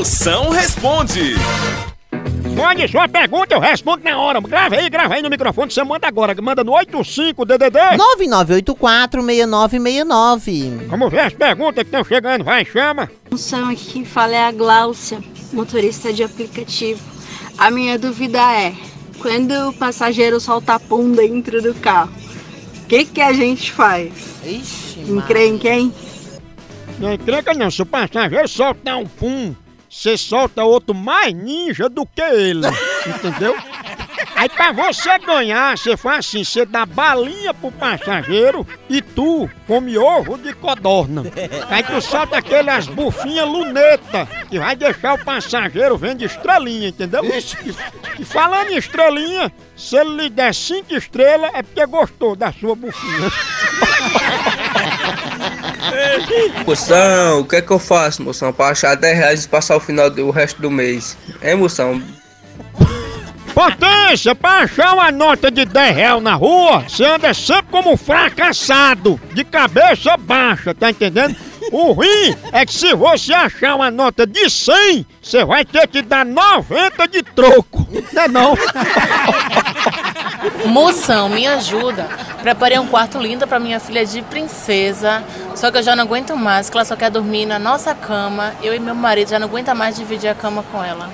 Moção responde. Mande sua pergunta, eu respondo na hora. Grava aí, grava aí no microfone, você manda agora. Manda no 85-DDD. 9984-6969. Vamos ver as perguntas que estão chegando, vai, chama. Moção, aqui quem fala é a Gláucia, motorista de aplicativo. A minha dúvida é, quando o passageiro solta pum dentro do carro, o que, que a gente faz? Ixi, Encrenca, hein? Não encrenca não, se o passageiro soltar um pum, você solta outro mais ninja do que ele. Entendeu? Aí pra você ganhar, você faz assim, você dá balinha pro passageiro e tu come ovo de codorna. Aí tu solta aquelas bufinhas luneta, que vai deixar o passageiro vendo estrelinha, entendeu? E, e falando em estrelinha, se ele lhe der cinco estrelas, é porque gostou da sua bufinha. Moção, o que é que eu faço, moção, pra achar 10 reais e passar o final do resto do mês? É, moção? Potência, pra achar uma nota de 10 reais na rua, você anda sempre como um fracassado, de cabeça baixa, tá entendendo? O ruim é que se você achar uma nota de 100, você vai ter que dar 90 de troco. Não é não? Moção, me ajuda. Preparei um quarto lindo pra minha filha de princesa. Só que eu já não aguento mais, que ela só quer dormir na nossa cama. Eu e meu marido já não aguenta mais dividir a cama com ela.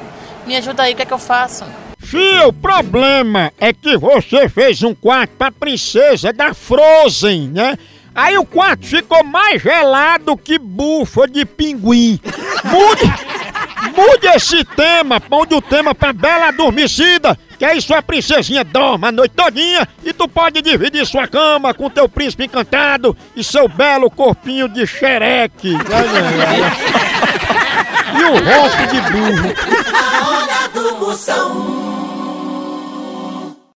Me ajuda aí, o que é que eu faço? Fio, o problema é que você fez um quarto pra princesa da Frozen, né? Aí o quarto ficou mais gelado que bufa de pinguim. Mude, mude esse tema, mude o tema pra Bela Adormecida, que aí sua princesinha dorme a noite todinha e tu pode dividir sua cama com teu príncipe encantado e seu belo corpinho de xereque. e o ronco de burro. A hora do Moção.